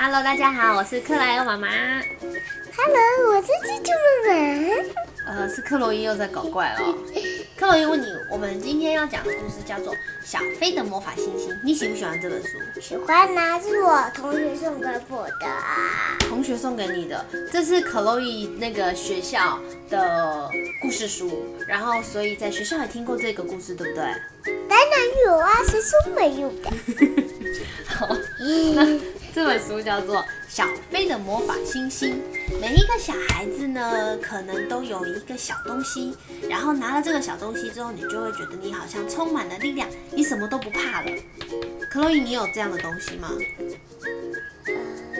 Hello，大家好，我是克莱尔妈妈。Hello，我是蜘蛛妈妈。呃，是克洛伊又在搞怪了。克洛伊问你，我们今天要讲的故事叫做《小飞的魔法星星》，你喜不喜欢这本书？喜欢啊，是我同学送给我的啊。同学送给你的，这是克洛伊那个学校的故事书，然后所以在学校也听过这个故事，对不对？当然有啊，谁说没有的？好，那这本书叫做《小飞的魔法星星》。每一个小孩子呢，可能都有一个小东西，然后拿了这个小东西之后，你就会觉得你好像充满了力量，你什么都不怕了。克洛伊，你有这样的东西吗？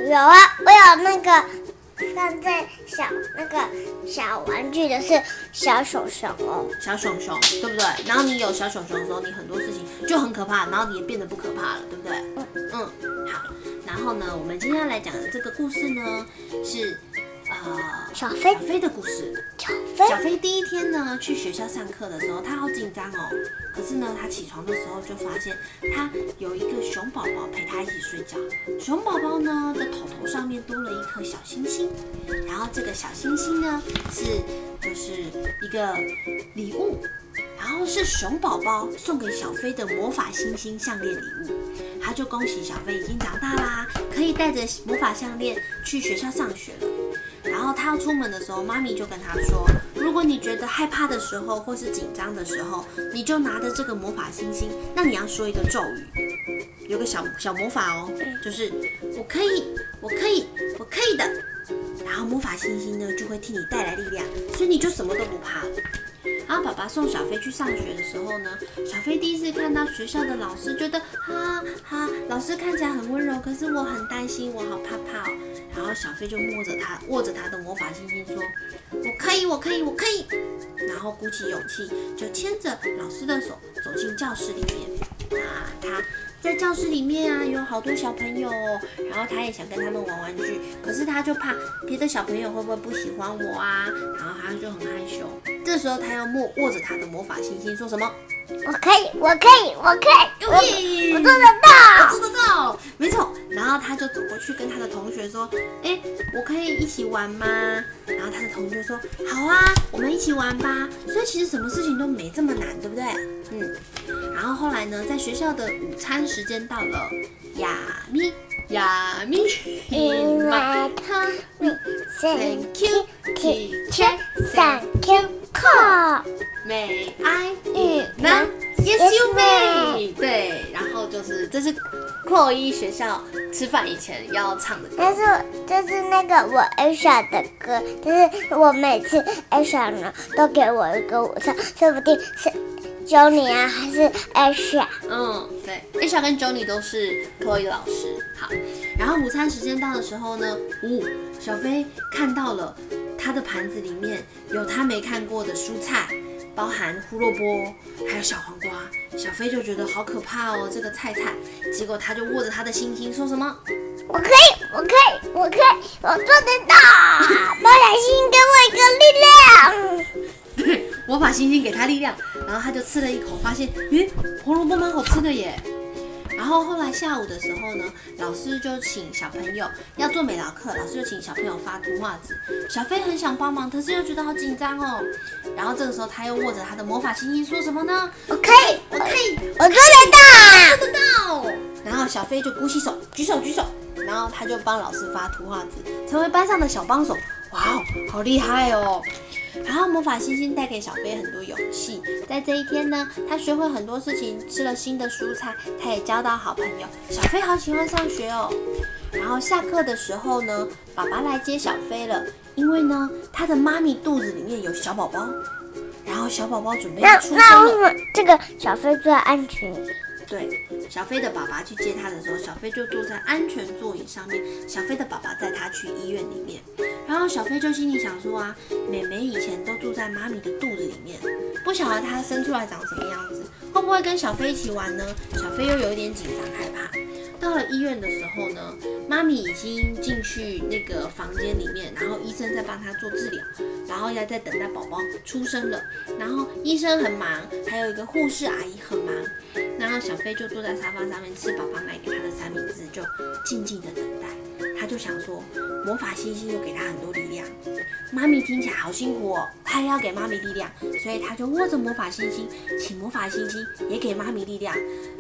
有啊，我有那个放在小那个小玩具的是小熊熊哦。小熊熊，对不对？然后你有小熊熊的时候，你很多事情就很可怕，然后你也变得不可怕了，对不对？后呢，我们今天要来讲的这个故事呢，是呃小飞小飞的故事。小飞小飞第一天呢去学校上课的时候，他好紧张哦。可是呢，他起床的时候就发现他有一个熊宝宝陪他一起睡觉。熊宝宝呢的头头上面多了一颗小星星，然后这个小星星呢是就是一个礼物，然后是熊宝宝送给小飞的魔法星星项链礼物。他就恭喜小飞已经长大啦，可以带着魔法项链去学校上学了。然后他要出门的时候，妈咪就跟他说：“如果你觉得害怕的时候，或是紧张的时候，你就拿着这个魔法星星，那你要说一个咒语，有个小小魔法哦，就是我可以，我可以，我可以的。然后魔法星星呢就会替你带来力量，所以你就什么都不怕了。然后爸爸送小飞去上学的时候呢，小飞第一次看到学校的老师，觉得哈哈，老师看起来很温柔，可是我很担心，我好怕怕哦。然后小飞就摸着他，握着他的魔法星星说：“我可以，我可以，我可以。”然后鼓起勇气，就牵着老师的手走进教室里面。啊，他在教室里面啊，有好多小朋友哦，然后他也想跟他们玩玩具，可是他就怕别的小朋友会不会不喜欢我啊，然后他就很害羞。这时候他要握握着他的魔法星星，说什么？我可以，我可以，我可以，我耶我做得到。我做得到，没错。然后他就走过去跟他的同学说：“哎，我可以一起玩吗？”然后他的同学说：“好啊，我们一起玩吧。”所以其实什么事情都没这么难，对不对？嗯。然后后来呢，在学校的午餐时间到了，亚咪亚咪 In my tummy, thank you, teacher, thank you, May I 嗯 eat now? Yes, you may. 对，然后就是这是克洛伊学校吃饭以前要唱的歌。但是这是那个我 Aisha 的歌，就是我每次 Aisha 呢都给我一个午餐，说不定是 Johnny 啊，还是 Aisha。嗯，对，Aisha 跟 Johnny 都是克洛伊老师。好，然后午餐时间到的时候呢，呜、小飞看到了他的盘子里面有他没看过的蔬菜，包含胡萝卜还有小黄瓜。小飞就觉得好可怕哦，这个菜菜。结果他就握着他的星星说什么？我可以，我可以，我可以，我做得到！魔法星给我一个力量。对，我把星星给他力量，然后他就吃了一口，发现，咦，胡萝卜蛮好吃的耶。然后后来下午的时候呢，老师就请小朋友要做美劳课，老师就请小朋友发图画纸。小飞很想帮忙，可是又觉得好紧张哦。然后这个时候他又握着他的魔法星星，说什么呢？我可以，我可以我做得到！做得到。然后小飞就鼓起手，举手举手，然后他就帮老师发图画纸，成为班上的小帮手。哇哦，好厉害哦！然后魔法星星带给小飞很多勇气，在这一天呢，他学会很多事情，吃了新的蔬菜，他也交到好朋友。小飞好喜欢上学哦。然后下课的时候呢，爸爸来接小飞了，因为呢，他的妈咪肚子里面有小宝宝，然后小宝宝准备要出生了这个小飞最安全？对，小飞的爸爸去接他的时候，小飞就坐在安全座椅上面。小飞的爸爸带他去医院里面，然后小飞就心里想说啊，妹妹以前都住在妈咪的肚子里面，不晓得她生出来长什么样子，会不会跟小飞一起玩呢？小飞又有一点紧张害怕。到了医院的时候呢，妈咪已经进去那个房间里面，然后医生在帮她做治疗，然后要在等待宝宝出生了，然后医生很忙，还有一个护士阿姨很忙，然后小飞就坐在沙发上面吃爸爸买给他的三明治，就静静的等待。就想说，魔法星星又给他很多力量，妈咪听起来好辛苦哦，他也要给妈咪力量，所以他就握着魔法星星，请魔法星星也给妈咪力量，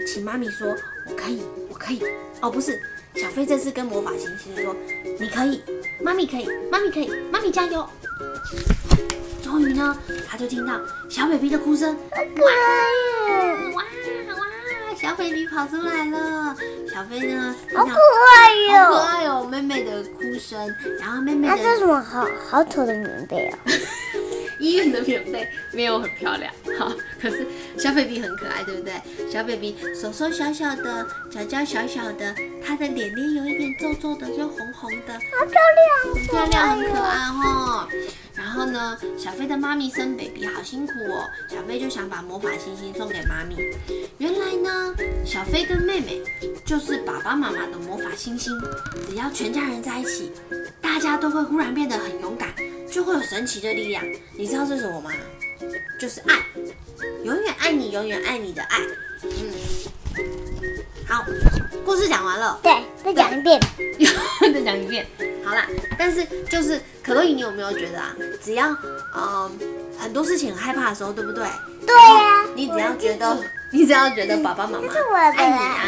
请妈咪说，我可以，我可以。哦，不是，小飞这次跟魔法星星说，你可以，妈咪可以，妈咪可以，妈咪加油。终于呢，他就听到小 baby 的哭声，哇哇哇！小 baby 跑出来了，小飞呢，好可爱哟好可哟！爱哦，妹妹的哭声，然后妹妹那这的什么好好丑的棉被哦？医院的棉被没有很漂亮，好，可是小 baby 很可爱，对不对？小 baby 手手小小的，脚脚小小的，他的脸脸有一点皱皱的，又红红的，好漂亮，很漂亮，很可爱哦。呢，小飞的妈咪生 baby 好辛苦哦，小飞就想把魔法星星送给妈咪。原来呢，小飞跟妹妹就是爸爸妈妈的魔法星星，只要全家人在一起，大家都会忽然变得很勇敢，就会有神奇的力量。你知道是什么吗？就是爱，永远爱你，永远爱你的爱。嗯，好，故事讲完了。对，再讲一遍。再讲一遍，好啦。但是就是可乐姨，你有没有觉得啊？只要呃很多事情很害怕的时候，对不对？对呀、你只要觉得，你只要觉得爸爸妈妈爱你啊，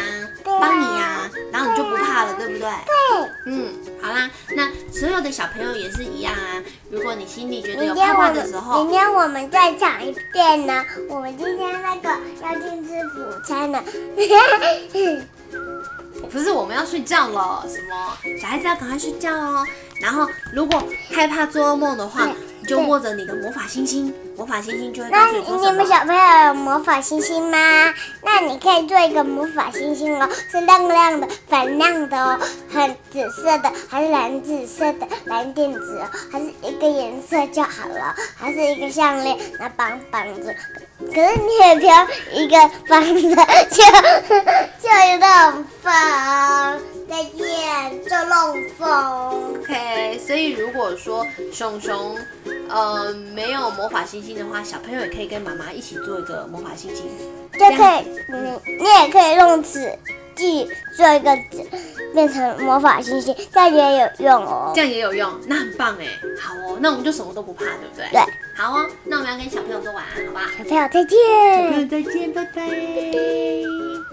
帮你啊，然后你就不怕了，对不对？对，嗯，好啦，那所有的小朋友也是一样啊。如果你心里觉得有明天我怕怕的时候明，天我们再讲一遍呢。我们今天那个要去吃午餐了。不是我们要睡觉了，什么小孩子要赶快睡觉哦。然后如果害怕做噩梦的话，就握着你的魔法星星，魔法星星就会告那诉你说你们。小朋友有魔法星星吗？那你可以做一个魔法星星哦，是亮亮的、粉亮的哦，很紫色的，还是蓝紫色的、蓝靛紫哦，还是一个颜色就好了，还是一个项链，那绑绑着。可是你也不要一个绑着 就就有点风。再见，做漏风。OK，所以如果说熊熊呃没有魔法星星的话，小朋友也可以跟妈妈一起做一个魔法星星。就可以，你你也可以用纸记做一个纸，变成魔法星星，这样也有用哦这。样也有用，那很棒哎。好哦，那我们就什么都不怕，对不对？对。好哦，那我们要跟小朋友说晚安，好吧？小朋友再见。小朋友再见，拜拜。